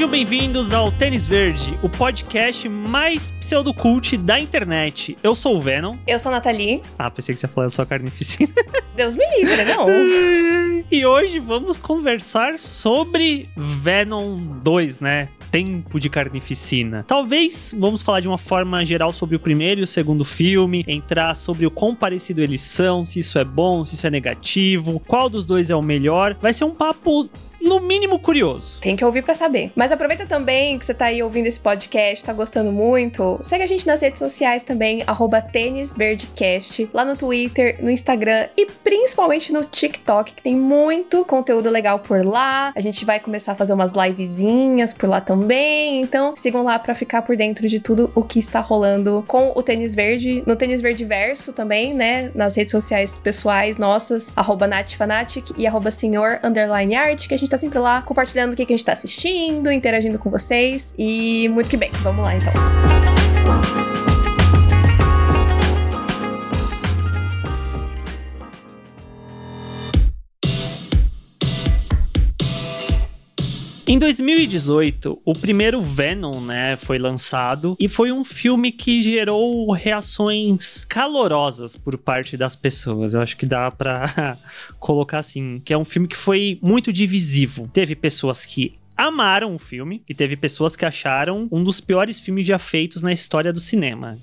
Sejam bem-vindos ao Tênis Verde, o podcast mais pseudocult da internet. Eu sou o Venom. Eu sou a Nathalie. Ah, pensei que você ia falar só carnificina. Deus me livre, não. e hoje vamos conversar sobre Venom 2, né? Tempo de Carnificina. Talvez vamos falar de uma forma geral sobre o primeiro e o segundo filme, entrar sobre o quão parecido eles são, se isso é bom, se isso é negativo, qual dos dois é o melhor. Vai ser um papo no mínimo curioso. Tem que ouvir para saber. Mas aproveita também que você tá aí ouvindo esse podcast, tá gostando muito. Segue a gente nas redes sociais também, tênisverdecast, lá no Twitter, no Instagram e principalmente no TikTok, que tem muito conteúdo legal por lá. A gente vai começar a fazer umas livezinhas por lá também. Então, sigam lá para ficar por dentro de tudo o que está rolando com o Tênis Verde, no Tênis Verde Verso também, né? Nas redes sociais pessoais nossas, arroba e arroba senhor art, que a gente tá sempre lá compartilhando o que, que a gente tá assistindo, interagindo com vocês. E muito que bem. Vamos lá então. Em 2018, o primeiro Venom, né, foi lançado e foi um filme que gerou reações calorosas por parte das pessoas. Eu acho que dá para colocar assim, que é um filme que foi muito divisivo. Teve pessoas que amaram o filme e teve pessoas que acharam um dos piores filmes já feitos na história do cinema.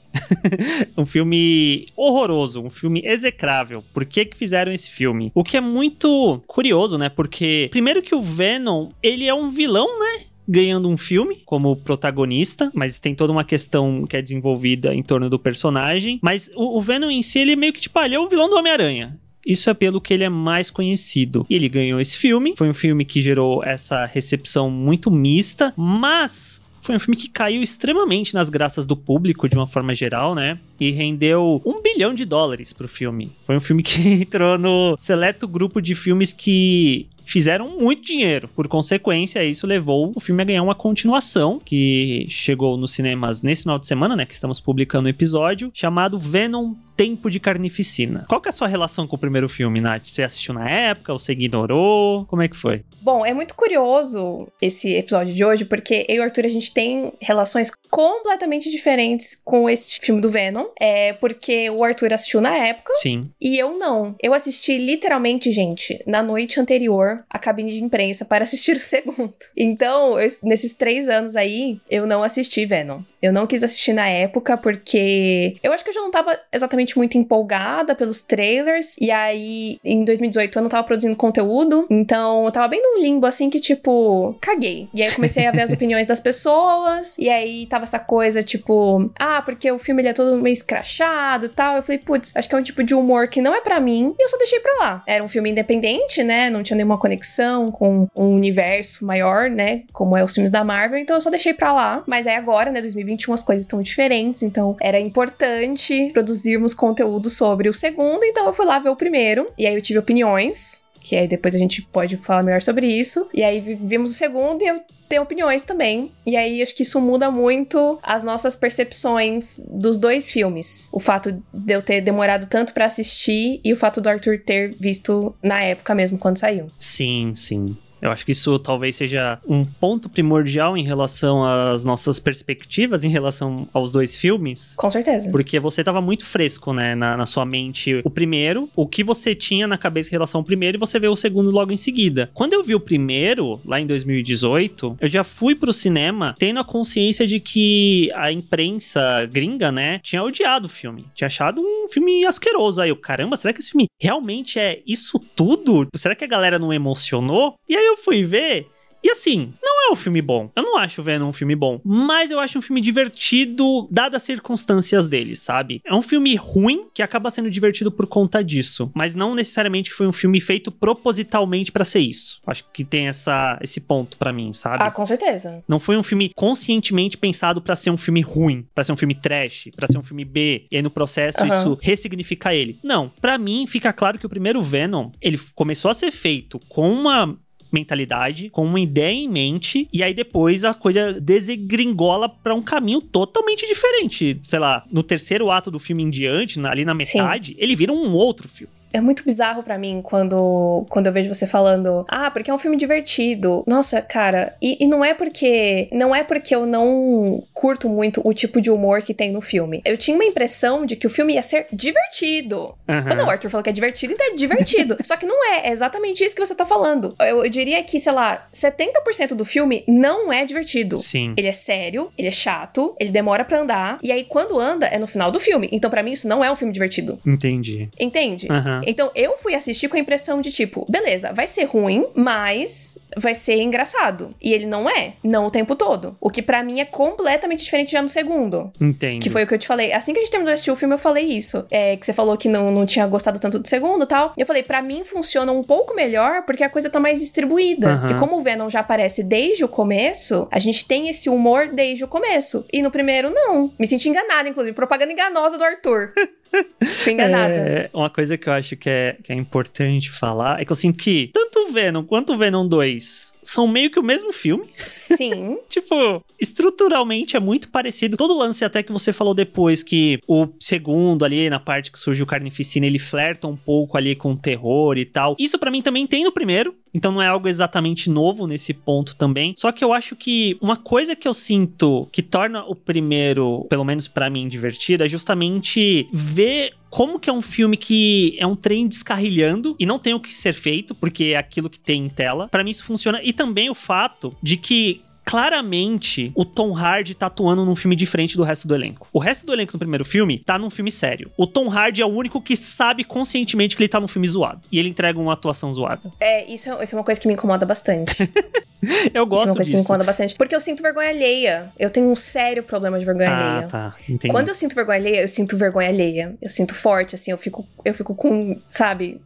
um filme horroroso, um filme execrável. Por que que fizeram esse filme? O que é muito curioso, né? Porque primeiro que o Venom, ele é um vilão, né? ganhando um filme como protagonista, mas tem toda uma questão que é desenvolvida em torno do personagem. Mas o, o Venom em si, ele meio que tipo, ah, ele é o vilão do Homem-Aranha. Isso é pelo que ele é mais conhecido. E ele ganhou esse filme. Foi um filme que gerou essa recepção muito mista, mas foi um filme que caiu extremamente nas graças do público, de uma forma geral, né? E rendeu um bilhão de dólares pro filme. Foi um filme que entrou no seleto grupo de filmes que fizeram muito dinheiro. Por consequência, isso levou o filme a ganhar uma continuação, que chegou nos cinemas nesse final de semana, né? Que estamos publicando o episódio, chamado Venom Tempo de Carnificina. Qual que é a sua relação com o primeiro filme, Nath? Você assistiu na época ou você ignorou? Como é que foi? Bom, é muito curioso esse episódio de hoje, porque eu e o Arthur, a gente tem relações completamente diferentes com esse filme do Venom. É porque o Arthur assistiu na época. Sim. E eu não. Eu assisti literalmente, gente, na noite anterior à cabine de imprensa para assistir o segundo. Então, eu, nesses três anos aí, eu não assisti Venom. Eu não quis assistir na época porque eu acho que eu já não tava exatamente muito empolgada pelos trailers. E aí, em 2018, eu não tava produzindo conteúdo. Então, eu tava bem num limbo assim que, tipo, caguei. E aí, eu comecei a ver as opiniões das pessoas. E aí, tava essa coisa, tipo, ah, porque o filme ele é todo meio escrachado e tal. Eu falei, putz, acho que é um tipo de humor que não é para mim. E eu só deixei pra lá. Era um filme independente, né? Não tinha nenhuma conexão com um universo maior, né? Como é os filmes da Marvel. Então, eu só deixei pra lá. Mas aí agora, né, 2020 2021 as coisas estão diferentes, então era importante produzirmos conteúdo sobre o segundo, então eu fui lá ver o primeiro, e aí eu tive opiniões, que aí depois a gente pode falar melhor sobre isso. E aí vimos o segundo e eu tenho opiniões também. E aí acho que isso muda muito as nossas percepções dos dois filmes. O fato de eu ter demorado tanto para assistir e o fato do Arthur ter visto na época mesmo quando saiu. Sim, sim. Eu acho que isso talvez seja um ponto primordial em relação às nossas perspectivas em relação aos dois filmes. Com certeza. Porque você tava muito fresco, né, na, na, sua mente o primeiro, o que você tinha na cabeça em relação ao primeiro, e você vê o segundo logo em seguida. Quando eu vi o primeiro, lá em 2018, eu já fui pro cinema tendo a consciência de que a imprensa gringa, né, tinha odiado o filme. Tinha achado um filme asqueroso. Aí eu, caramba, será que esse filme realmente é isso tudo? Será que a galera não emocionou? E aí eu fui ver. E assim, não é um filme bom. Eu não acho o Venom um filme bom. Mas eu acho um filme divertido, dadas as circunstâncias dele, sabe? É um filme ruim que acaba sendo divertido por conta disso. Mas não necessariamente foi um filme feito propositalmente para ser isso. Acho que tem essa, esse ponto para mim, sabe? Ah, com certeza. Não foi um filme conscientemente pensado para ser um filme ruim, para ser um filme trash, para ser um filme B. E aí no processo uhum. isso ressignifica ele. Não. para mim fica claro que o primeiro Venom, ele começou a ser feito com uma mentalidade, com uma ideia em mente, e aí depois a coisa desegringola para um caminho totalmente diferente. Sei lá, no terceiro ato do filme em diante, ali na metade, Sim. ele vira um outro filme. É muito bizarro para mim quando, quando eu vejo você falando, ah, porque é um filme divertido. Nossa, cara, e, e não é porque. Não é porque eu não curto muito o tipo de humor que tem no filme. Eu tinha uma impressão de que o filme ia ser divertido. Uhum. Quando o Arthur falou que é divertido, então é divertido. Só que não é, é exatamente isso que você tá falando. Eu, eu diria que, sei lá, 70% do filme não é divertido. Sim. Ele é sério, ele é chato, ele demora para andar, e aí quando anda é no final do filme. Então, para mim, isso não é um filme divertido. Entendi. Entende? Uhum. Então, eu fui assistir com a impressão de tipo, beleza, vai ser ruim, mas vai ser engraçado. E ele não é, não o tempo todo. O que para mim é completamente diferente já no segundo. Entendo. Que foi o que eu te falei. Assim que a gente terminou de assistir o filme, eu falei isso. É, que você falou que não, não tinha gostado tanto do segundo e tal. E eu falei, para mim funciona um pouco melhor porque a coisa tá mais distribuída. Uhum. E como o Venom já aparece desde o começo, a gente tem esse humor desde o começo. E no primeiro, não. Me senti enganada, inclusive. Propaganda enganosa do Arthur. Fui enganada. É, uma coisa que eu acho que é, que é importante falar é que eu sinto que tanto o Venom quanto o Venom 2 são meio que o mesmo filme. Sim. tipo, estruturalmente é muito parecido. Todo lance até que você falou depois que o segundo ali, na parte que surge o Carnificina, ele flerta um pouco ali com o terror e tal. Isso para mim também tem no primeiro. Então não é algo exatamente novo nesse ponto também. Só que eu acho que uma coisa que eu sinto que torna o primeiro, pelo menos para mim, divertido, é justamente ver como que é um filme que é um trem descarrilhando e não tem o que ser feito, porque é aquilo que tem em tela. Para mim isso funciona. E também o fato de que claramente o Tom Hardy tá atuando num filme diferente do resto do elenco. O resto do elenco no primeiro filme tá num filme sério. O Tom Hardy é o único que sabe conscientemente que ele tá num filme zoado. E ele entrega uma atuação zoada. É, isso é, isso é uma coisa que me incomoda bastante. eu gosto Isso é uma coisa disso. que me incomoda bastante. Porque eu sinto vergonha alheia. Eu tenho um sério problema de vergonha ah, alheia. tá. Entendi. Quando eu sinto vergonha alheia, eu sinto vergonha alheia. Eu sinto forte, assim, eu fico, eu fico com, sabe?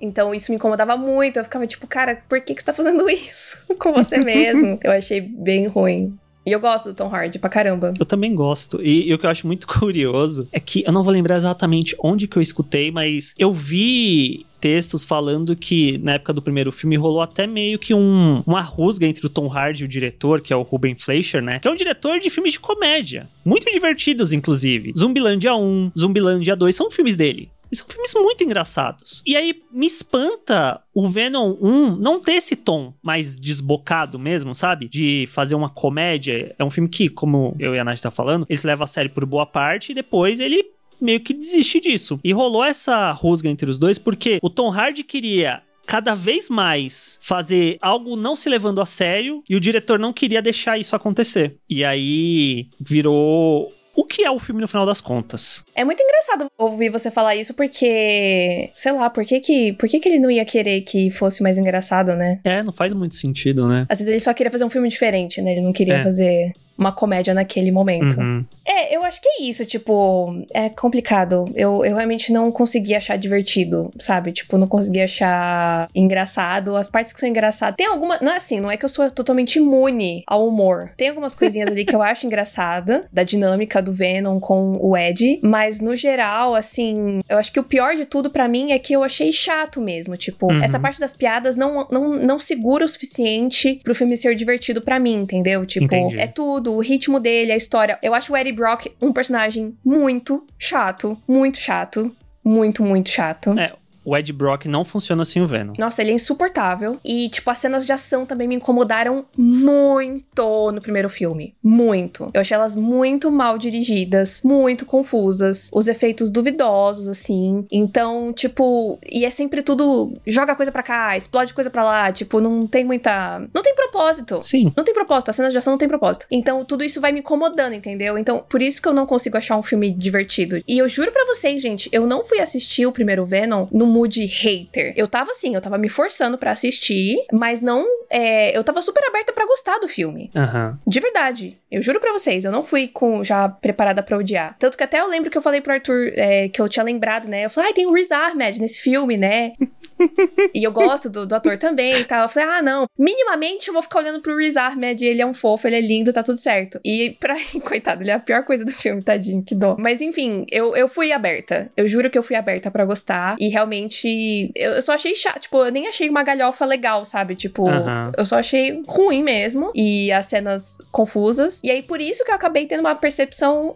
Então isso me incomodava muito. Eu ficava tipo, cara, por que, que você tá fazendo isso com você mesmo? eu achei bem ruim. E eu gosto do Tom Hardy pra caramba. Eu também gosto. E, e, o que eu acho muito curioso é que eu não vou lembrar exatamente onde que eu escutei, mas eu vi textos falando que na época do primeiro filme rolou até meio que um, uma rusga entre o Tom Hardy e o diretor, que é o Ruben Fleischer, né? Que é um diretor de filmes de comédia. Muito divertidos, inclusive. Zumbilândia 1, Zumbilândia 2 são filmes dele. São filmes muito engraçados. E aí me espanta o Venom 1 não ter esse tom mais desbocado mesmo, sabe? De fazer uma comédia. É um filme que, como eu e a Nath tá falando, ele se leva a sério por boa parte e depois ele meio que desiste disso. E rolou essa rusga entre os dois porque o Tom Hardy queria cada vez mais fazer algo não se levando a sério e o diretor não queria deixar isso acontecer. E aí virou o que é o filme no final das contas. É muito engraçado ouvir você falar isso porque, sei lá, por que que, por que que ele não ia querer que fosse mais engraçado, né? É, não faz muito sentido, né? Às vezes ele só queria fazer um filme diferente, né? Ele não queria é. fazer uma comédia naquele momento. Uhum. É, eu acho que é isso, tipo, é complicado. Eu, eu realmente não consegui achar divertido, sabe? Tipo, não consegui achar engraçado. As partes que são engraçadas. Tem alguma. Não é assim, não é que eu sou totalmente imune ao humor. Tem algumas coisinhas ali que eu acho engraçada, da dinâmica do Venom com o Ed. Mas no geral, assim, eu acho que o pior de tudo para mim é que eu achei chato mesmo. Tipo, uhum. essa parte das piadas não, não, não segura o suficiente pro filme ser divertido para mim, entendeu? Tipo, Entendi. é tudo o ritmo dele, a história. Eu acho o Eddie Brock um personagem muito chato, muito chato, muito, muito chato. É, o Ed Brock não funciona sem o Venom. Nossa, ele é insuportável. E, tipo, as cenas de ação também me incomodaram muito no primeiro filme. Muito. Eu achei elas muito mal dirigidas, muito confusas, os efeitos duvidosos, assim. Então, tipo, e é sempre tudo. Joga coisa pra cá, explode coisa pra lá. Tipo, não tem muita. Não tem propósito. Sim. Não tem propósito. As cenas de ação não tem propósito. Então, tudo isso vai me incomodando, entendeu? Então, por isso que eu não consigo achar um filme divertido. E eu juro para vocês, gente, eu não fui assistir o primeiro Venom no mood hater. Eu tava assim, eu tava me forçando para assistir, mas não. É, eu tava super aberta para gostar do filme. Uhum. De verdade. Eu juro para vocês, eu não fui com já preparada para odiar. Tanto que até eu lembro que eu falei pro Arthur é, que eu tinha lembrado, né? Eu falei, ah, tem o Riz Ahmed nesse filme, né? e eu gosto do, do, ator também e tal. Eu falei, ah, não, minimamente eu vou ficar olhando pro Riz Ahmed, ele é um fofo, ele é lindo, tá tudo certo. E pra. Coitado, ele é a pior coisa do filme, tadinho, que dó. Mas enfim, eu, eu fui aberta. Eu juro que eu fui aberta para gostar. E realmente, eu, eu, só achei chato. Tipo, eu nem achei uma galhofa legal, sabe? Tipo, uhum. Eu só achei ruim mesmo. E as cenas confusas. E aí, por isso que eu acabei tendo uma percepção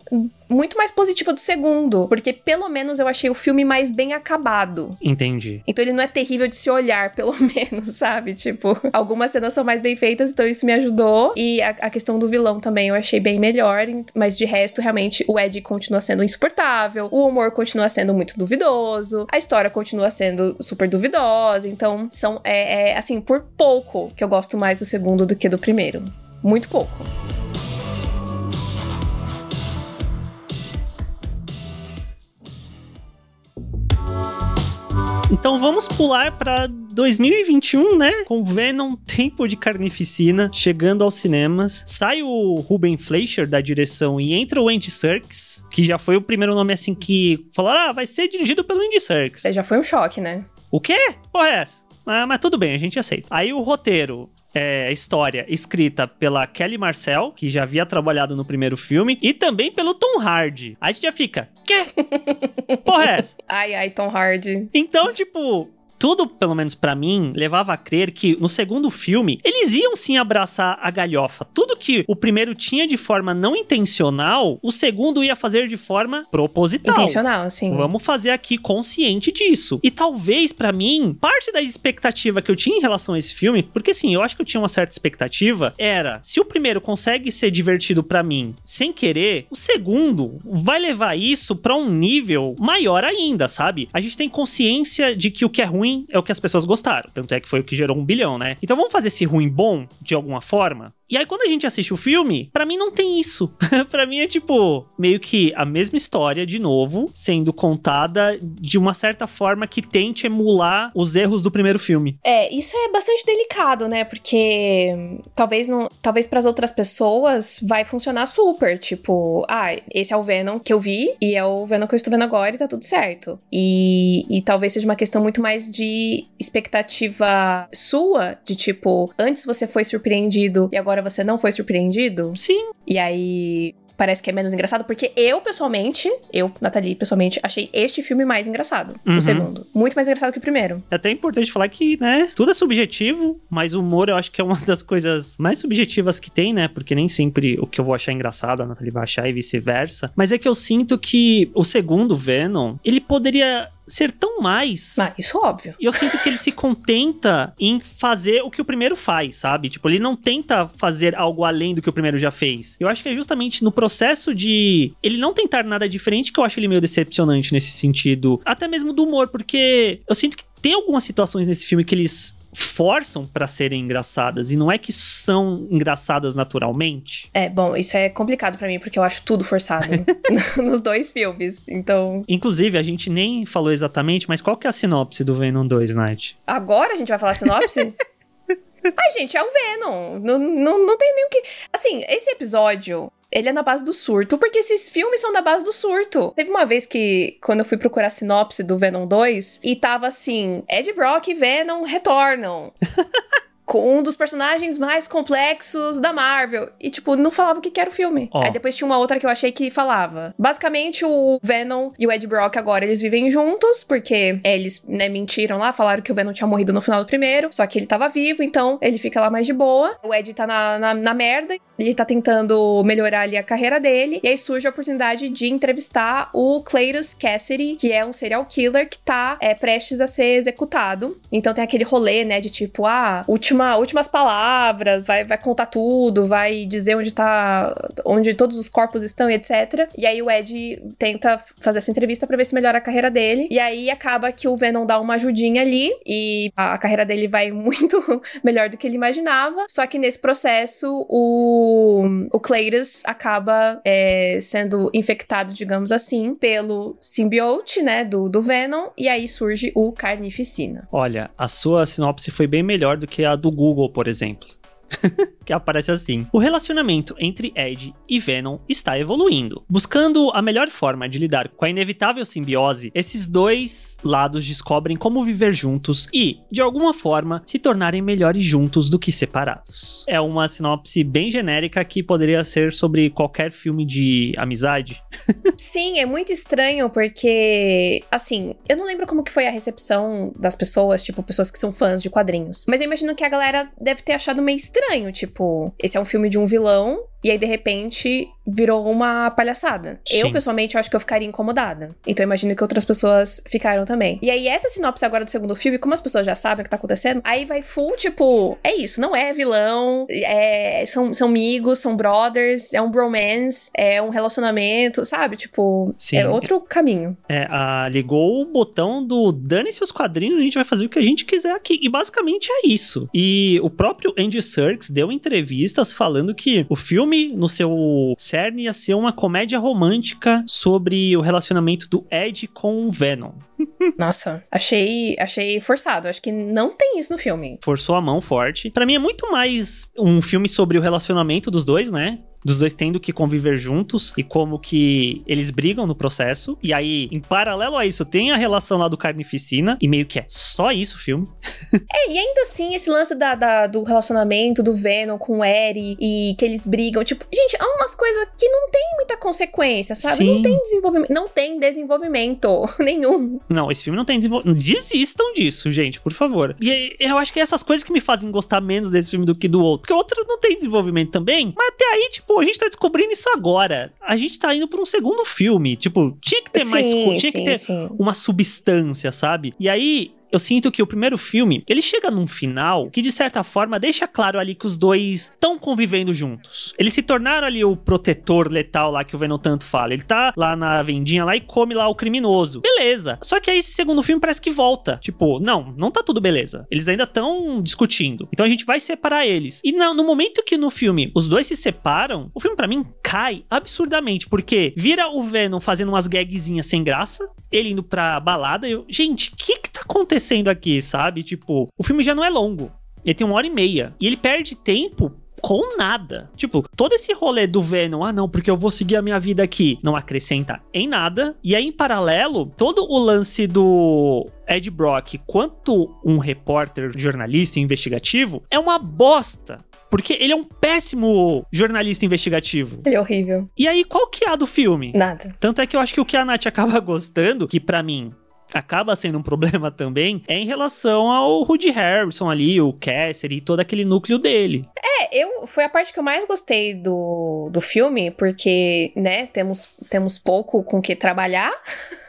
muito mais positiva do segundo, porque pelo menos eu achei o filme mais bem acabado. Entendi. Então ele não é terrível de se olhar, pelo menos, sabe? Tipo, algumas cenas são mais bem feitas, então isso me ajudou. E a, a questão do vilão também eu achei bem melhor, mas de resto, realmente, o Ed continua sendo insuportável, o humor continua sendo muito duvidoso, a história continua sendo super duvidosa. Então, são, é, é assim, por pouco que eu gosto mais do segundo do que do primeiro. Muito pouco. Então vamos pular para 2021, né? Com Venom Tempo de Carnificina chegando aos cinemas. Sai o Ruben Fleischer da direção e entra o Andy Serkis, que já foi o primeiro nome assim que falaram, ah, vai ser dirigido pelo Andy Serkis. É, já foi um choque, né? O quê? Porra é essa? Ah, mas tudo bem, a gente aceita. Aí o roteiro é, história escrita pela Kelly Marcel, que já havia trabalhado no primeiro filme, e também pelo Tom Hardy. Aí a gente já fica, quê? Porra é essa? Ai, ai, Tom Hardy. Então, tipo, tudo, pelo menos para mim, levava a crer que no segundo filme eles iam sim abraçar a galhofa. Tudo que o primeiro tinha de forma não intencional, o segundo ia fazer de forma proposital. Intencional, sim. Vamos fazer aqui consciente disso. E talvez para mim, parte da expectativa que eu tinha em relação a esse filme, porque sim, eu acho que eu tinha uma certa expectativa, era se o primeiro consegue ser divertido para mim sem querer, o segundo vai levar isso para um nível maior ainda, sabe? A gente tem consciência de que o que é ruim ruim é o que as pessoas gostaram. Tanto é que foi o que gerou um bilhão, né? Então vamos fazer esse ruim bom de alguma forma? E aí, quando a gente assiste o filme, para mim não tem isso. para mim é tipo, meio que a mesma história de novo, sendo contada de uma certa forma que tente emular os erros do primeiro filme. É, isso é bastante delicado, né? Porque talvez não, talvez para as outras pessoas vai funcionar super, tipo, ah, esse é o Venom que eu vi e é o Venom que eu estou vendo agora e tá tudo certo. E, e talvez seja uma questão muito mais de expectativa sua, de tipo, antes você foi surpreendido e agora você não foi surpreendido? Sim. E aí parece que é menos engraçado, porque eu, pessoalmente, eu, Nathalie, pessoalmente, achei este filme mais engraçado. Uhum. O segundo. Muito mais engraçado que o primeiro. É até importante falar que, né, tudo é subjetivo, mas o humor eu acho que é uma das coisas mais subjetivas que tem, né? Porque nem sempre o que eu vou achar engraçado a Nathalie vai achar e vice-versa. Mas é que eu sinto que o segundo Venom, ele poderia ser tão mais. Ah, isso é óbvio. E eu sinto que ele se contenta em fazer o que o primeiro faz, sabe? Tipo, ele não tenta fazer algo além do que o primeiro já fez. Eu acho que é justamente no processo de ele não tentar nada diferente que eu acho ele meio decepcionante nesse sentido. Até mesmo do humor, porque eu sinto que tem algumas situações nesse filme que eles forçam para serem engraçadas e não é que são engraçadas naturalmente. É, bom, isso é complicado para mim porque eu acho tudo forçado nos dois filmes. Então, inclusive a gente nem falou exatamente, mas qual que é a sinopse do Venom 2, Night? Agora a gente vai falar a sinopse? Ai, gente, é o Venom. Não, não, não tem nem o que. Assim, esse episódio ele é na base do surto, porque esses filmes são da base do surto. Teve uma vez que, quando eu fui procurar a sinopse do Venom 2, e tava assim: Ed Brock e Venom retornam. com um dos personagens mais complexos da Marvel. E, tipo, não falava o que era o filme. Oh. Aí depois tinha uma outra que eu achei que falava. Basicamente, o Venom e o Ed Brock agora, eles vivem juntos, porque eles, né, mentiram lá, falaram que o Venom tinha morrido no final do primeiro, só que ele tava vivo, então ele fica lá mais de boa. O Ed tá na, na, na merda, ele tá tentando melhorar ali a carreira dele, e aí surge a oportunidade de entrevistar o Cletus Cassidy, que é um serial killer que tá é, prestes a ser executado. Então tem aquele rolê, né, de tipo, ah, última última, últimas palavras, vai, vai contar tudo, vai dizer onde tá. onde todos os corpos estão e etc. E aí o Ed tenta fazer essa entrevista para ver se melhora a carreira dele. E aí acaba que o Venom dá uma ajudinha ali e a carreira dele vai muito melhor do que ele imaginava. Só que nesse processo, o, o Cleitus acaba é, sendo infectado, digamos assim, pelo simbiote, né, do, do Venom. E aí surge o Carnificina. Olha, a sua sinopse foi bem melhor do que a do Google, por exemplo. que aparece assim. O relacionamento entre Ed e Venom está evoluindo. Buscando a melhor forma de lidar com a inevitável simbiose, esses dois lados descobrem como viver juntos e, de alguma forma, se tornarem melhores juntos do que separados. É uma sinopse bem genérica que poderia ser sobre qualquer filme de amizade. Sim, é muito estranho porque, assim, eu não lembro como que foi a recepção das pessoas, tipo, pessoas que são fãs de quadrinhos. Mas eu imagino que a galera deve ter achado meio estranho, tipo, esse é um filme de um vilão e aí de repente virou uma palhaçada. Sim. Eu, pessoalmente, acho que eu ficaria incomodada. Então eu imagino que outras pessoas ficaram também. E aí, essa sinopse agora do segundo filme, como as pessoas já sabem o que tá acontecendo, aí vai full, tipo, é isso, não é vilão, é, são, são amigos, são brothers, é um bromance, é um relacionamento, sabe? Tipo, Sim. é outro caminho. É, a, ligou o botão do dane-se os quadrinhos, a gente vai fazer o que a gente quiser aqui. E basicamente é isso. E o próprio Andy Serkis deu entrevistas falando que o filme, no seu cerne, ia ser uma comédia romântica sobre o relacionamento do Ed com o Venom. Nossa, achei, achei forçado. Acho que não tem isso no filme. Forçou a mão forte. Pra mim é muito mais um filme sobre o relacionamento dos dois, né? Dos dois tendo que conviver juntos e como que eles brigam no processo. E aí, em paralelo a isso, tem a relação lá do Carnificina, e meio que é só isso o filme. É, e ainda assim, esse lance da, da- do relacionamento do Venom com o Eri e que eles brigam, tipo, gente, há umas coisas que não tem muita consequência, sabe? Sim. Não tem desenvolvimento, não tem desenvolvimento nenhum. Não, esse filme não tem desenvolvimento. Desistam disso, gente, por favor. E eu acho que é essas coisas que me fazem gostar menos desse filme do que do outro. Porque o outro não tem desenvolvimento também. Mas até aí, tipo, a gente tá descobrindo isso agora. A gente tá indo pra um segundo filme. Tipo, tinha que ter mais. sim, Tinha sim, que ter sim. uma substância, sabe? E aí. Eu sinto que o primeiro filme, ele chega num final que, de certa forma, deixa claro ali que os dois estão convivendo juntos. Eles se tornaram ali o protetor letal lá que o Venom tanto fala. Ele tá lá na vendinha lá e come lá o criminoso. Beleza. Só que aí esse segundo filme parece que volta. Tipo, não, não tá tudo beleza. Eles ainda estão discutindo. Então a gente vai separar eles. E no momento que no filme os dois se separam, o filme pra mim cai absurdamente. Porque vira o Venom fazendo umas gagzinhas sem graça, ele indo pra balada. Eu, gente, o que que tá acontecendo aqui, sabe? Tipo, o filme já não é longo. Ele tem uma hora e meia. E ele perde tempo com nada. Tipo, todo esse rolê do Venom, ah não, porque eu vou seguir a minha vida aqui, não acrescenta em nada. E aí, em paralelo, todo o lance do Ed Brock quanto um repórter, jornalista investigativo, é uma bosta. Porque ele é um péssimo jornalista investigativo. Ele é horrível. E aí, qual que é a do filme? Nada. Tanto é que eu acho que o que a Nath acaba gostando, que pra mim acaba sendo um problema também, é em relação ao Rudy Harrison ali, o Cassidy e todo aquele núcleo dele. É, eu foi a parte que eu mais gostei do, do filme, porque, né, temos, temos pouco com que trabalhar.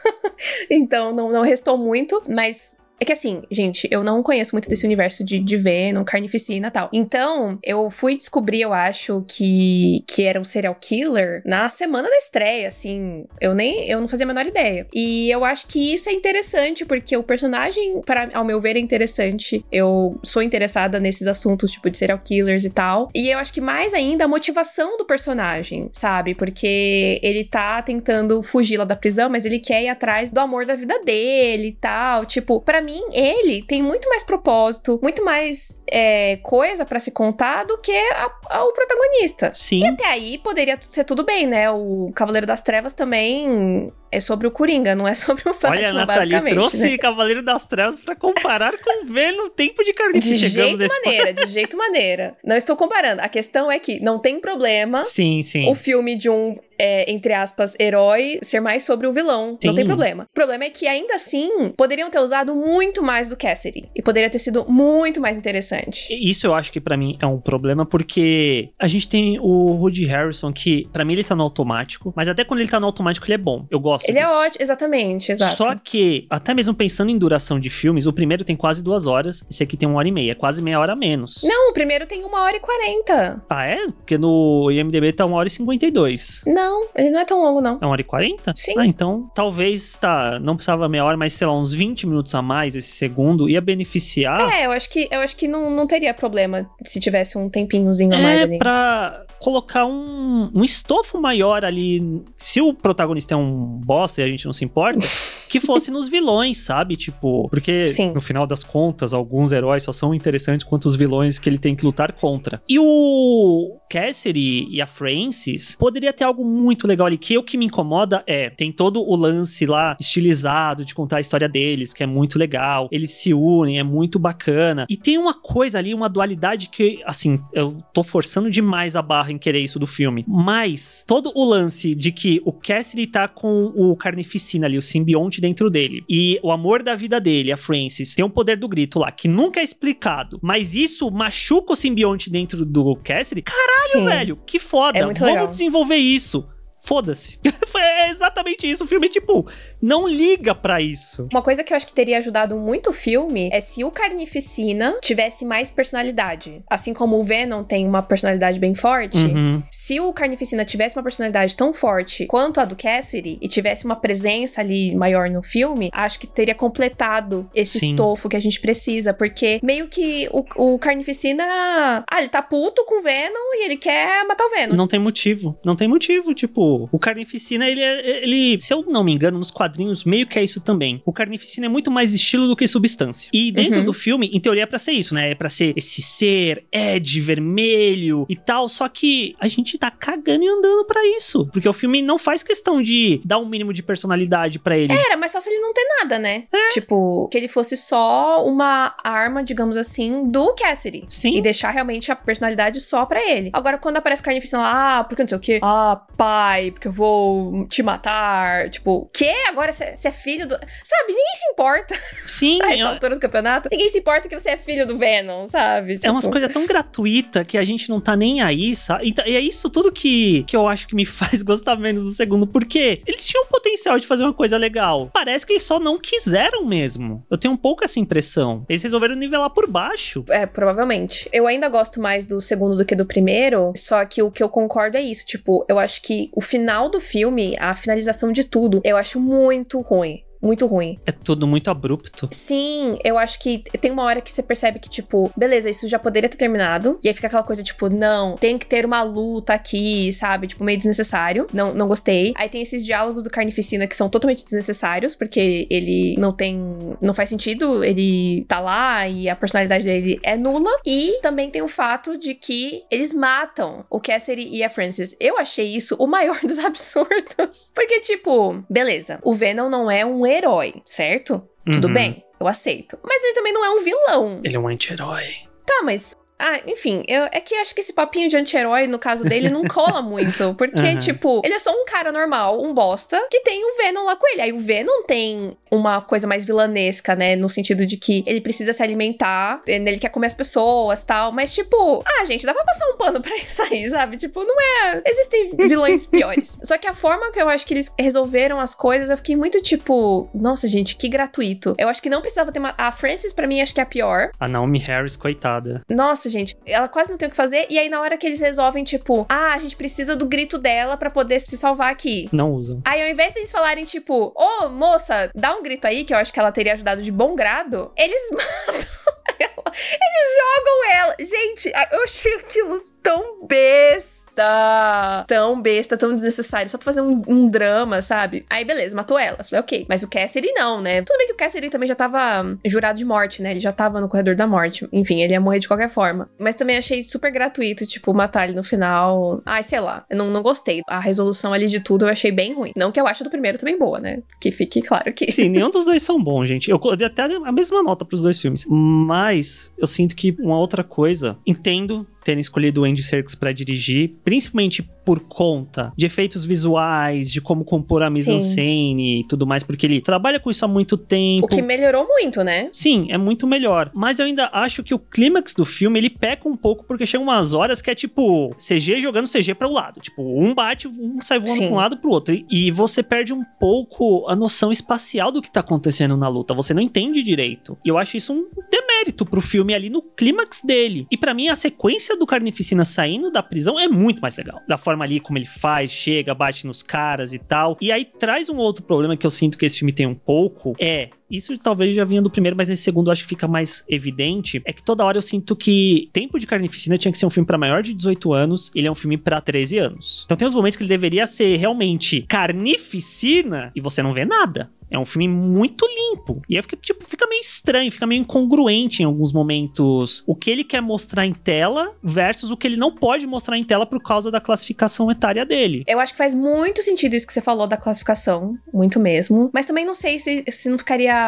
então não, não restou muito, mas. É que assim, gente, eu não conheço muito desse universo de, de Venom, Carnificina e tal. Então, eu fui descobrir, eu acho, que, que era um serial killer na semana da estreia, assim. Eu nem. Eu não fazia a menor ideia. E eu acho que isso é interessante, porque o personagem, para ao meu ver, é interessante. Eu sou interessada nesses assuntos, tipo, de serial killers e tal. E eu acho que mais ainda a motivação do personagem, sabe? Porque ele tá tentando fugir lá da prisão, mas ele quer ir atrás do amor da vida dele e tal. Tipo, pra mim, ele tem muito mais propósito, muito mais é, coisa pra se contar do que a- a- o protagonista. Sim. Até aí poderia ser tudo bem, né? O Cavaleiro das Trevas também é sobre o Coringa, não é sobre o Batman, Olha, a Nathalie basicamente. trouxe né? Cavaleiro das Trevas pra comparar com Venom Tempo de Carnificina. De Chegamos jeito maneira, de jeito maneira. Não estou comparando. A questão é que não tem problema Sim, sim. o filme de um, é, entre aspas, herói ser mais sobre o vilão. Sim. Não tem problema. O problema é que, ainda assim, poderiam ter usado muito mais do Cassidy. E poderia ter sido muito mais interessante. Isso eu acho que pra mim é um problema, porque a gente tem o Rudy Harrison, que pra mim ele tá no automático, mas até quando ele tá no automático ele é bom. Eu gosto Ele é disso. ótimo, exatamente, exato. Só que, até mesmo pensando em duração de filmes, o primeiro tem quase duas horas, esse aqui tem uma hora e meia, quase meia hora a menos. Não, o primeiro tem uma hora e quarenta. Ah, é? Porque no IMDB tá uma hora e cinquenta e dois. Não, ele não é tão longo, não. É uma hora e quarenta? Sim. Ah, então talvez, tá, não precisava meia hora, mas sei lá, uns 20 minutos a mais esse segundo ia beneficiar. É, eu acho que, eu acho que não, não teria problema se tivesse um tempinhozinho a mais É ali. pra colocar um, um estofo maior ali. Se o protagonista é um bosta e a gente não se importa, que fosse nos vilões, sabe? Tipo, porque Sim. no final das contas, alguns heróis só são interessantes quanto os vilões que ele tem que lutar contra. E o Cassidy e a Francis poderia ter algo muito legal ali, que o que me incomoda é, tem todo o lance lá estilizado de contar a história deles, que é muito legal. Eles se unem, é muito bacana. E tem uma coisa ali, uma dualidade que, assim, eu tô forçando demais a barra em querer isso do filme. Mas todo o lance de que o Cassidy tá com o Carnificina ali, o simbionte dentro dele. E o amor da vida dele, a Francis, tem um poder do grito lá, que nunca é explicado. Mas isso machuca o simbionte dentro do Cassidy. Caralho, Sim. velho, que foda. É Vamos legal. desenvolver isso. Foda-se. é exatamente isso. O filme, tipo, não liga pra isso. Uma coisa que eu acho que teria ajudado muito o filme é se o Carnificina tivesse mais personalidade. Assim como o Venom tem uma personalidade bem forte. Uhum. Se o Carnificina tivesse uma personalidade tão forte quanto a do Cassidy e tivesse uma presença ali maior no filme, acho que teria completado esse Sim. estofo que a gente precisa. Porque meio que o, o Carnificina. Ah, ele tá puto com o Venom e ele quer matar o Venom. Não tem motivo. Não tem motivo. Tipo, o Carnificina, ele, é- ele. Se eu não me engano, nos quadrinhos, meio que é isso também. O Carnificina é muito mais estilo do que substância. E dentro Uhum. do filme, em teoria, é pra ser isso, né? É pra ser esse ser, Ed, vermelho e tal. Só que a gente tá cagando e andando pra isso. Porque o filme não faz questão de dar um mínimo de personalidade pra ele. Era, mas só se ele não tem nada, né? Tipo, que ele fosse só uma arma, digamos assim, do Cassidy. Sim. E deixar realmente a personalidade só pra ele. Agora, quando aparece o Carnificina lá, ah, porque não sei o quê. Ah, pai, porque eu vou te matar. Tipo, que? Agora você é filho do. Sabe? Ninguém se importa Sim, a essa é- altura do campeonato. Ninguém se importa que você é filho do Venom, sabe? É umas Tipo, coisas tão gratuitas que a gente não tá nem aí, sabe? E, tá- e é isso tudo que, que eu acho que me faz gostar menos do segundo, porque eles tinham o potencial de fazer uma coisa legal. Parece que eles só não quiseram mesmo. Eu tenho um pouco essa impressão. Eles resolveram nivelar por baixo. É, provavelmente. Eu ainda gosto mais do segundo do que do primeiro, só que o que eu concordo é isso. Tipo, eu acho que o final do filme, a finalização de tudo, eu acho muito ruim. Muito ruim. É tudo muito abrupto. Sim, eu acho que tem uma hora que você percebe que, tipo, beleza, isso já poderia ter terminado. E aí fica aquela coisa, tipo, não, tem que ter uma luta aqui, sabe? Tipo, meio desnecessário. Não, não gostei. Aí tem esses diálogos do Carnificina que são totalmente desnecessários, porque ele não tem. Não faz sentido. Ele tá lá e a personalidade dele é nula. E também tem o fato de que eles matam o Cassidy e a Frances. Eu achei isso o maior dos absurdos. Porque, tipo, beleza, o Venom não é um herói, certo? Tudo Uhum. bem, eu aceito. Mas ele também não é um vilão. Ele é um anti-herói. Tá, mas. Ah, enfim, eu, é que eu acho que esse papinho de anti-herói, no caso dele, não cola muito. Porque, Aham. tipo, ele é só um cara normal, um bosta, que tem o Venom lá com ele. Aí o Venom tem uma coisa mais vilanesca, né? No sentido de que ele precisa se alimentar, ele quer comer as pessoas tal. Mas, tipo, ah, gente, dá pra passar um pano pra isso aí, sabe? Tipo, não é. Existem vilões piores. Só que a forma que eu acho que eles resolveram as coisas, eu fiquei muito tipo, nossa, gente, que gratuito. Eu acho que não precisava ter uma. A Frances, pra mim, acho que é a pior. A Naomi Harris, coitada. Nossa, gente, ela quase não tem o que fazer. E aí, na hora que eles resolvem, tipo, ah, a gente precisa do grito dela pra poder se salvar aqui. Não usam. Aí, ao invés deles falarem, tipo, ô, moça, dá um grito aí, que eu acho que ela teria ajudado de bom grado, eles matam ela. Eles jogam ela. Gente, eu achei aquilo tão besta. Tão besta, tão desnecessário. Só pra fazer um, um drama, sabe? Aí, beleza, matou ela. Falei, ok. Mas o Cassidy não, né? Tudo bem que o Cassidy também já tava hum, jurado de morte, né? Ele já tava no corredor da morte. Enfim, ele ia morrer de qualquer forma. Mas também achei super gratuito, tipo, matar ele no final. Ai, sei lá. Eu não, não gostei. A resolução ali de tudo eu achei bem ruim. Não que eu acho do primeiro também boa, né? Que fique claro que. Sim, nenhum dos dois são bons, gente. Eu dei até a mesma nota pros dois filmes. Mas eu sinto que uma outra coisa. Entendo terem escolhido o Andy Serkis pra dirigir, principalmente por conta de efeitos visuais, de como compor a mise-en-scène e tudo mais, porque ele trabalha com isso há muito tempo. O que melhorou muito, né? Sim, é muito melhor. Mas eu ainda acho que o clímax do filme, ele peca um pouco, porque chega umas horas que é tipo CG jogando CG para o lado. Tipo, um bate, um sai voando Sim. pra um lado pro outro. E- E você perde um pouco a noção espacial do que tá acontecendo na luta. Você não entende direito. E eu acho isso um demérito pro filme ali no clímax dele. E pra mim, a sequência do Carnificina saindo da prisão é muito mais legal. Da forma ali como ele faz, chega, bate nos caras e tal. E aí traz um outro problema que eu sinto que esse filme tem um pouco, é isso talvez já vinha do primeiro, mas nesse segundo eu acho que fica mais evidente. É que toda hora eu sinto que Tempo de Carnificina tinha que ser um filme pra maior de 18 anos, ele é um filme pra 13 anos. Então tem os momentos que ele deveria ser realmente carnificina e você não vê nada. É um filme muito limpo. E aí fica, tipo, fica meio estranho, fica meio incongruente em alguns momentos. O que ele quer mostrar em tela versus o que ele não pode mostrar em tela por causa da classificação etária dele. Eu acho que faz muito sentido isso que você falou da classificação, muito mesmo. Mas também não sei se, se não ficaria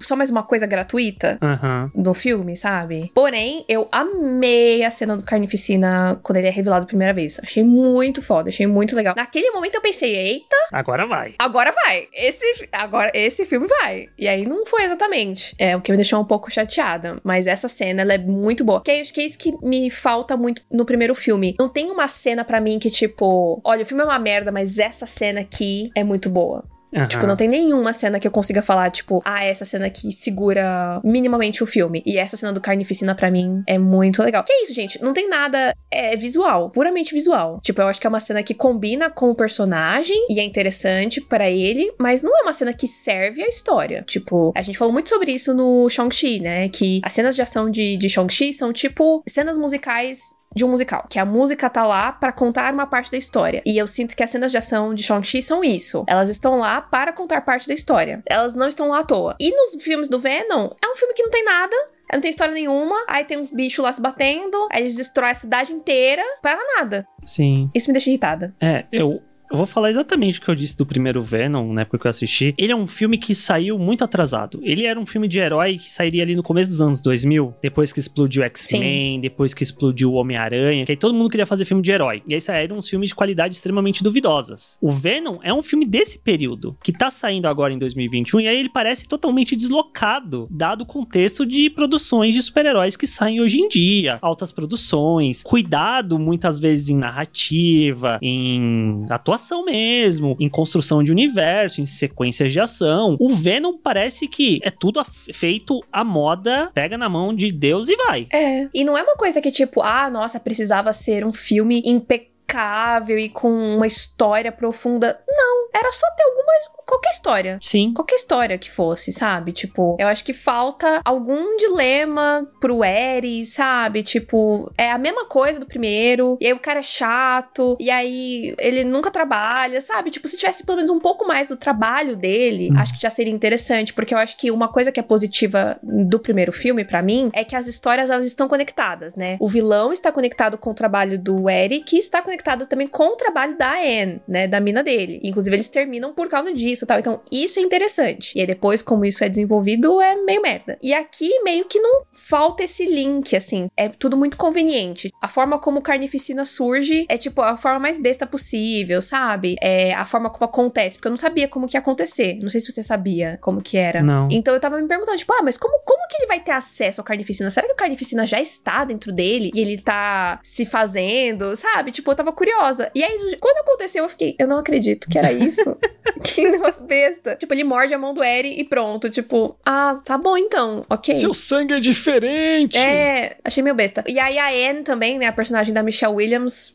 só mais uma coisa gratuita Aham. do filme, sabe? Porém, eu amei a cena do Carnificina quando ele é revelado a primeira vez. Achei muito foda, achei muito legal. Naquele momento eu pensei, eita, Agora vai. agora vai. Esse. Agora esse filme vai. E aí não foi exatamente. É o que me deixou um pouco chateada. Mas essa cena, ela é muito boa. Que é, que é isso que me falta muito no primeiro filme. Não tem uma cena para mim que, tipo, olha, o filme é uma merda, mas essa cena aqui é muito boa. Uhum. Tipo, não tem nenhuma cena que eu consiga falar, tipo, ah, essa cena aqui segura minimamente o filme. E essa cena do Carnificina, para mim, é muito legal. Que é isso, gente? Não tem nada. É visual, puramente visual. Tipo, eu acho que é uma cena que combina com o personagem e é interessante para ele, mas não é uma cena que serve a história. Tipo, a gente falou muito sobre isso no Shang-Chi, né? Que as cenas de ação de, de Shang-Chi são, tipo, cenas musicais de um musical, que a música tá lá para contar uma parte da história. E eu sinto que as cenas de ação de Shang-Chi são isso. Elas estão lá para contar parte da história. Elas não estão lá à toa. E nos filmes do Venom, é um filme que não tem nada, não tem história nenhuma. Aí tem uns bichos lá se batendo. Aí eles destroem a cidade inteira para nada. Sim. Isso me deixa irritada. É, eu, eu vou falar exatamente o que eu disse do primeiro Venom, né? Porque eu assisti. Ele é um filme que saiu muito atrasado. Ele era um filme de herói que sairia ali no começo dos anos 2000, depois que explodiu X-Men, depois que explodiu o Homem-Aranha, que aí todo mundo queria fazer filme de herói. E aí saíram uns filmes de qualidade extremamente duvidosas. O Venom é um filme desse período, que tá saindo agora em 2021, e aí ele parece totalmente deslocado, dado o contexto de produções de super-heróis que saem hoje em dia. Altas produções, cuidado muitas vezes em narrativa, em atuação ação mesmo, em construção de universo, em sequências de ação. O Venom parece que é tudo feito à moda, pega na mão de Deus e vai. É. E não é uma coisa que tipo, ah, nossa, precisava ser um filme impecável e com uma história profunda. Não, era só ter algumas qualquer história. Sim. Qualquer história que fosse, sabe? Tipo, eu acho que falta algum dilema pro Eri, sabe? Tipo, é a mesma coisa do primeiro, e aí o cara é chato, e aí ele nunca trabalha, sabe? Tipo, se tivesse pelo menos um pouco mais do trabalho dele, hum. acho que já seria interessante, porque eu acho que uma coisa que é positiva do primeiro filme, para mim, é que as histórias elas estão conectadas, né? O vilão está conectado com o trabalho do Eric, e está conectado também com o trabalho da Anne, né? Da mina dele. Inclusive, eles terminam por causa disso tal. Então, isso é interessante. E aí, depois, como isso é desenvolvido, é meio merda. E aqui, meio que não falta esse link, assim. É tudo muito conveniente. A forma como Carnificina surge é, tipo, a forma mais besta possível, sabe? É a forma como acontece. Porque eu não sabia como que ia acontecer. Não sei se você sabia como que era. Não. Então, eu tava me perguntando, tipo, ah, mas como, como que ele vai ter acesso ao Carnificina? Será que o Carnificina já está dentro dele? E ele tá se fazendo, sabe? Tipo, eu tava curiosa. E aí, quando aconteceu, eu fiquei, eu não acredito que era isso. que negócio besta. Tipo, ele morde a mão do Eri e pronto. Tipo, ah, tá bom então, ok. Seu sangue é diferente. É, achei meio besta. E aí a Anne também, né, a personagem da Michelle Williams,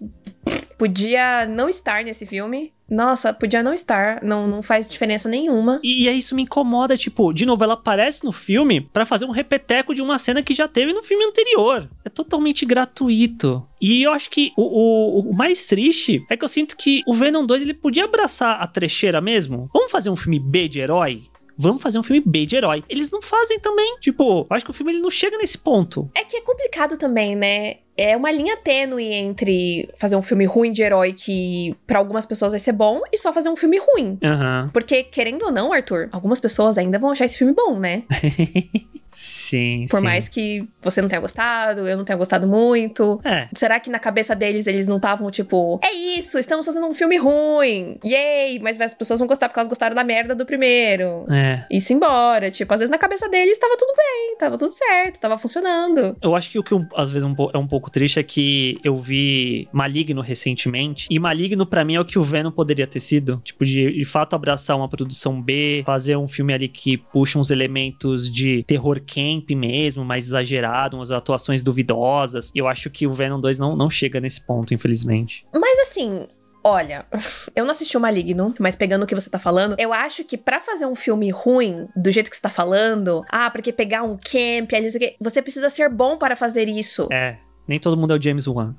podia não estar nesse filme. Nossa, podia não estar, não, não faz diferença nenhuma. E, isso me incomoda, tipo, de novo, ela aparece no filme para fazer um repeteco de uma cena que já teve no filme anterior. É totalmente gratuito. E eu acho que o, o, o, mais triste é que eu sinto que o Venom 2 ele podia abraçar a trecheira mesmo. Vamos fazer um filme B de herói? vamos fazer um filme B de herói. Eles não fazem também. Tipo, eu acho que o filme ele não chega nesse ponto. É que é complicado também, né? É uma linha tênue entre fazer um filme ruim de herói que para algumas pessoas vai ser bom e só fazer um filme ruim. Uhum. Porque, querendo ou não, Arthur, algumas pessoas ainda vão achar esse filme bom, né? sim, Por sim. mais que você não tenha gostado, eu não tenha gostado muito. É. Será que na cabeça deles eles não estavam tipo, é isso, estamos fazendo um filme ruim. Yay! Mas as pessoas vão gostar porque elas gostaram da merda do primeiro. É. Isso embora. Tipo, às vezes na cabeça deles tava tudo bem, tava tudo certo, tava funcionando. Eu acho que o que às vezes é um pouco pouco triste é que eu vi Maligno recentemente, e Maligno para mim é o que o Venom poderia ter sido. Tipo, de, de fato abraçar uma produção B, fazer um filme ali que puxa uns elementos de terror camp mesmo, mais exagerado, umas atuações duvidosas. E eu acho que o Venom 2 não, não chega nesse ponto, infelizmente. Mas assim, Olha, eu não assisti o Maligno, mas pegando o que você tá falando, eu acho que para fazer um filme ruim, do jeito que você tá falando, ah, porque pegar um camp ali, não sei o quê, você precisa ser bom para fazer isso. É. Nem todo mundo é o James Wan.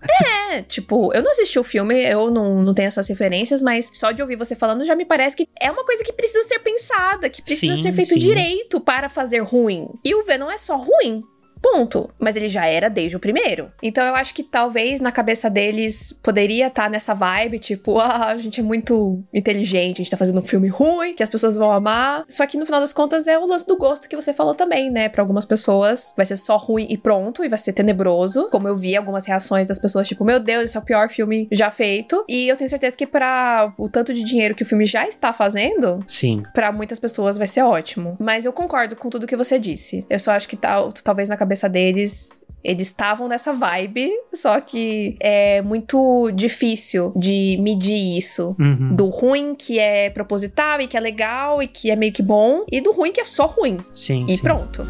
É, tipo, eu não assisti o filme, eu não, não tenho essas referências, mas só de ouvir você falando já me parece que é uma coisa que precisa ser pensada, que precisa sim, ser feito sim. direito para fazer ruim. E o Venom é só ruim. Ponto. Mas ele já era desde o primeiro. Então eu acho que talvez na cabeça deles poderia estar tá nessa vibe, tipo, ah, a gente é muito inteligente, a gente tá fazendo um filme ruim, que as pessoas vão amar. Só que no final das contas é o lance do gosto que você falou também, né? Para algumas pessoas vai ser só ruim e pronto, e vai ser tenebroso. Como eu vi algumas reações das pessoas, tipo, meu Deus, esse é o pior filme já feito. E eu tenho certeza que para o tanto de dinheiro que o filme já está fazendo, sim, para muitas pessoas vai ser ótimo. Mas eu concordo com tudo que você disse. Eu só acho que tal, talvez na cabeça deles eles estavam nessa vibe, só que é muito difícil de medir isso. Uhum. Do ruim que é proposital e que é legal e que é meio que bom, e do ruim que é só ruim. Sim. E sim. pronto.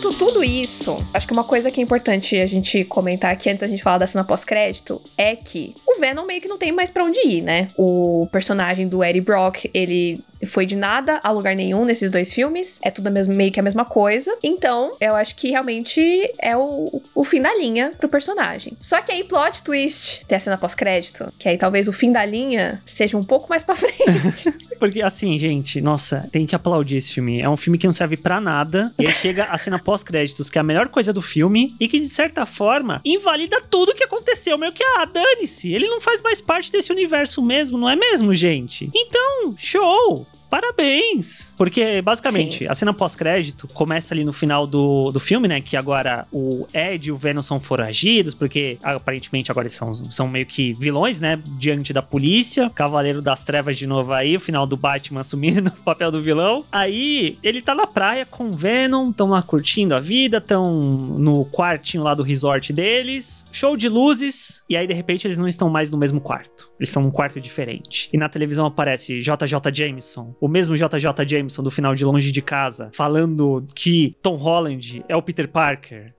Dito tudo isso, acho que uma coisa que é importante a gente comentar aqui antes da gente falar da cena pós-crédito é que o Venom meio que não tem mais para onde ir, né? O personagem do Eddie Brock, ele foi de nada a lugar nenhum nesses dois filmes. É tudo mesmo, meio que a mesma coisa. Então, eu acho que realmente é o, o fim da linha pro personagem. Só que aí, plot twist, tem a cena pós-crédito, que aí talvez o fim da linha seja um pouco mais pra frente. Porque, assim, gente, nossa, tem que aplaudir esse filme. É um filme que não serve para nada. E aí chega a cena pós-créditos, que é a melhor coisa do filme, e que, de certa forma, invalida tudo que aconteceu. Meio que, ah, dane-se. Ele não faz mais parte desse universo mesmo, não é mesmo, gente? Então, show! Parabéns! Porque, basicamente, Sim. a cena pós-crédito começa ali no final do, do filme, né? Que agora o Ed e o Venom são foragidos, porque aparentemente agora eles são, são meio que vilões, né? Diante da polícia. Cavaleiro das Trevas de novo aí, o final do Batman assumindo o papel do vilão. Aí ele tá na praia com o Venom, tão lá curtindo a vida, tão no quartinho lá do resort deles. Show de luzes, e aí de repente eles não estão mais no mesmo quarto. Eles estão num quarto diferente. E na televisão aparece JJ Jameson, o mesmo JJ Jameson do final de Longe de Casa, falando que Tom Holland é o Peter Parker.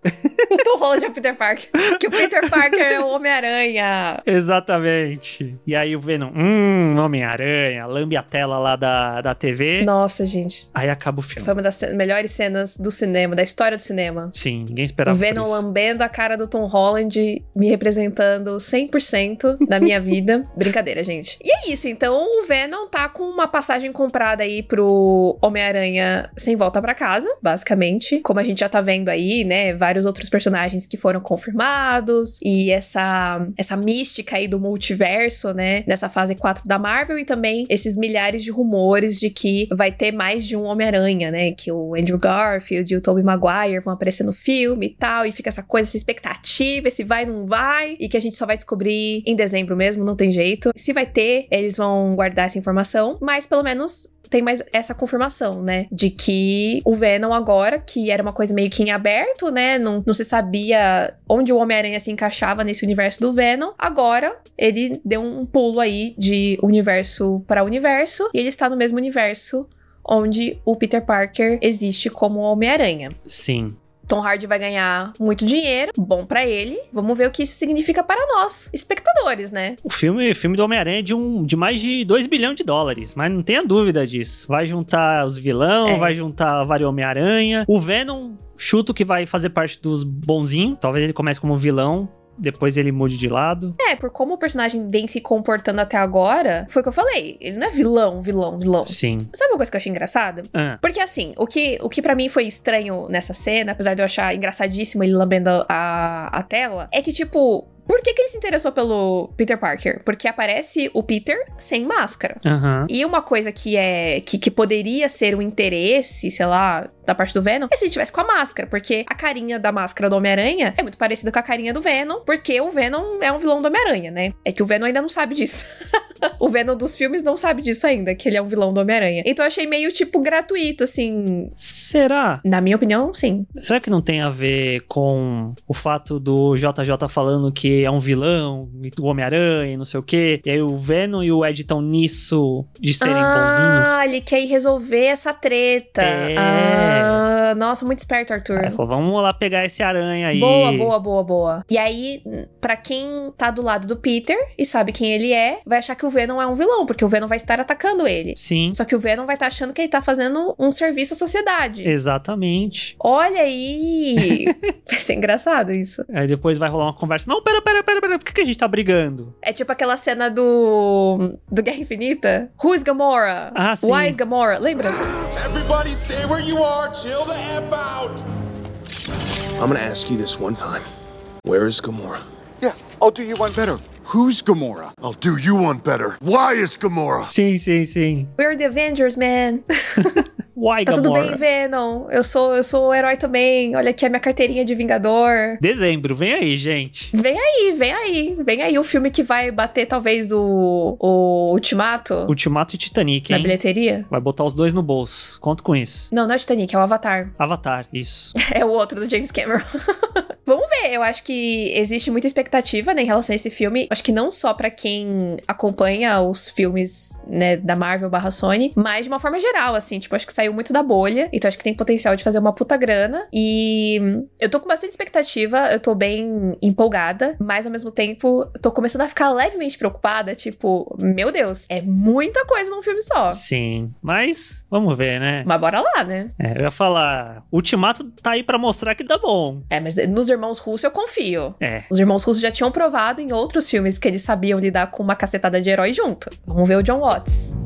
o Tom Holland é o Peter Parker. Que o Peter Parker é o Homem-Aranha. Exatamente. E aí o Venom, hum, Homem-Aranha, lambe a tela lá da, da TV. Nossa, gente. Aí acaba o filme. Foi uma das melhores cenas do cinema, da história do cinema. Sim, ninguém esperava. O Venom lambendo a cara do Tom Holland, me representando 100% da minha vida. Brincadeira, gente. E é isso, então o Venom tá com uma passagem comprada aí pro Homem-Aranha sem volta para casa, basicamente. Como a gente já tá vendo aí, né, vários outros personagens que foram confirmados e essa essa mística aí do multiverso, né, nessa fase 4 da Marvel e também esses milhares de rumores de que vai ter mais de um Homem-Aranha, né, que o Andrew Garfield e o Tobey Maguire vão aparecer no filme e tal, e fica essa coisa, essa expectativa, se vai não vai, e que a gente só vai descobrir em dezembro mesmo, não tem jeito. Se vai ter, eles vão guardar essa informação, mas pelo menos tem mais essa confirmação, né? De que o Venom agora, que era uma coisa meio que em aberto, né? Não, não se sabia onde o Homem-Aranha se encaixava nesse universo do Venom. Agora, ele deu um pulo aí de universo para universo e ele está no mesmo universo onde o Peter Parker existe como Homem-Aranha. Sim. Tom Hardy vai ganhar muito dinheiro, bom para ele. Vamos ver o que isso significa para nós, espectadores, né? O filme, filme do Homem-Aranha é de, um, de mais de 2 bilhões de dólares, mas não tenha dúvida disso. Vai juntar os vilão, é. vai juntar vários Homem-Aranha. O Venom chuto que vai fazer parte dos bonzinhos. Talvez ele comece como vilão depois ele mude de lado. É, por como o personagem vem se comportando até agora, foi o que eu falei. Ele não é vilão, vilão, vilão. Sim. Sabe uma coisa que eu achei engraçada? Ah. Porque assim, o que, o que para mim foi estranho nessa cena, apesar de eu achar engraçadíssimo ele lambendo a, a tela, é que, tipo, por que, que ele se interessou pelo Peter Parker? Porque aparece o Peter sem máscara. Uhum. E uma coisa que é que, que poderia ser um interesse, sei lá, da parte do Venom, é se ele tivesse com a máscara. Porque a carinha da máscara do Homem-Aranha é muito parecida com a carinha do Venom, porque o Venom é um vilão do Homem-Aranha, né? É que o Venom ainda não sabe disso. o Venom dos filmes não sabe disso ainda, que ele é um vilão do Homem-Aranha. Então eu achei meio, tipo, gratuito, assim. Será? Na minha opinião, sim. Será que não tem a ver com o fato do JJ falando que é um vilão, o Homem-Aranha, não sei o quê. E aí o Venom e o Ed estão nisso de serem ah, bonzinhos. Ah, ele quer ir resolver essa treta. É. Ah, Nossa, muito esperto, Arthur. Aí falou, vamos lá pegar esse aranha aí. Boa, boa, boa, boa. E aí, pra quem tá do lado do Peter e sabe quem ele é, vai achar que o Venom é um vilão, porque o Venom vai estar atacando ele. Sim, Só que o Venom vai estar achando que ele tá fazendo um serviço à sociedade. exatamente. Olha aí! vai ser engraçado isso. Aí depois vai rolar uma conversa. Não, pera, pera, pera, pera. Por que, que a gente tá brigando? É tipo aquela cena do. do Guerra Infinita. Who's Gamora? Ah, sim. Why is Gamora? Lembra? Everybody stay where you are. Chill the F out. I'm gonna ask you this one time. Where is Gamora? Yeah, I'll do you one better. Who's Gamora? I'll do you one better. Why is Gamora? Sim, sim, sim. We're the Avengers, man. Why, Tá tudo Gamora? bem, Venom. Eu sou, eu sou o herói também. Olha aqui a minha carteirinha de Vingador. Dezembro, vem aí, gente. Vem aí, vem aí. Vem aí o filme que vai bater talvez o, o Ultimato Ultimato e Titanic, na hein? bilheteria. Vai botar os dois no bolso. Conto com isso. Não, não é o Titanic, é o Avatar. Avatar, isso. É o outro do James Cameron. Vamos ver, eu acho que existe muita expectativa né, em relação a esse filme. Acho que não só pra quem acompanha os filmes né, da Marvel barra Sony, mas de uma forma geral, assim, tipo, acho que saiu muito da bolha, então acho que tem potencial de fazer uma puta grana. E eu tô com bastante expectativa, eu tô bem empolgada, mas ao mesmo tempo tô começando a ficar levemente preocupada, tipo, meu Deus, é muita coisa num filme só. Sim. Mas, vamos ver, né? Mas bora lá, né? É, eu ia falar, Ultimato tá aí pra mostrar que dá bom. É, mas nos irmãos russos eu confio. É. Os irmãos russos já tinham provado em outros filmes que eles sabiam lidar com uma cacetada de herói junto. Vamos ver o John Watts.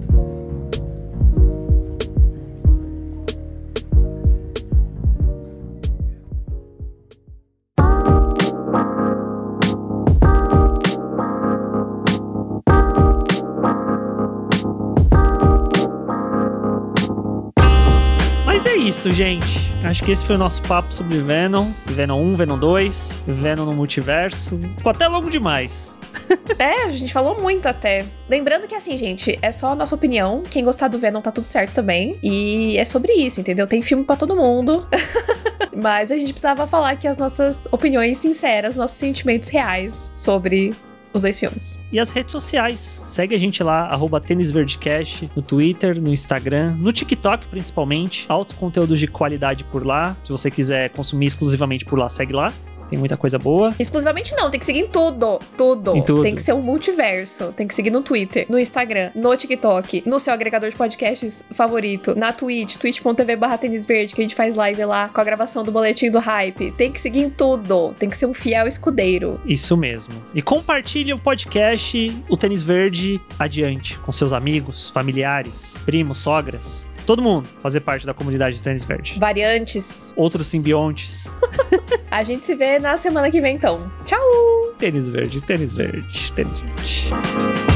Isso, gente. Acho que esse foi o nosso papo sobre Venom. Venom 1, Venom 2, Venom no multiverso. Ficou até longo demais. É, a gente falou muito até. Lembrando que assim, gente, é só a nossa opinião. Quem gostar do Venom tá tudo certo também. E é sobre isso, entendeu? Tem filme pra todo mundo. Mas a gente precisava falar aqui as nossas opiniões sinceras, nossos sentimentos reais sobre os dois filmes. E as redes sociais. Segue a gente lá, arroba tênisverdecast, no Twitter, no Instagram, no TikTok principalmente. Altos conteúdos de qualidade por lá. Se você quiser consumir exclusivamente por lá, segue lá. Tem muita coisa boa. Exclusivamente não, tem que seguir em tudo. Tudo. Em tudo. Tem que ser um multiverso. Tem que seguir no Twitter, no Instagram, no TikTok, no seu agregador de podcasts favorito, na Twitch, twitch.tv barra tênis verde, que a gente faz live lá com a gravação do boletim do hype. Tem que seguir em tudo. Tem que ser um fiel escudeiro. Isso mesmo. E compartilhe o podcast O Tênis Verde adiante com seus amigos, familiares, primos, sogras. Todo mundo fazer parte da comunidade do Tênis Verde. Variantes. Outros simbiontes. A gente se vê na semana que vem, então. Tchau! Tênis Verde, Tênis Verde, Tênis Verde.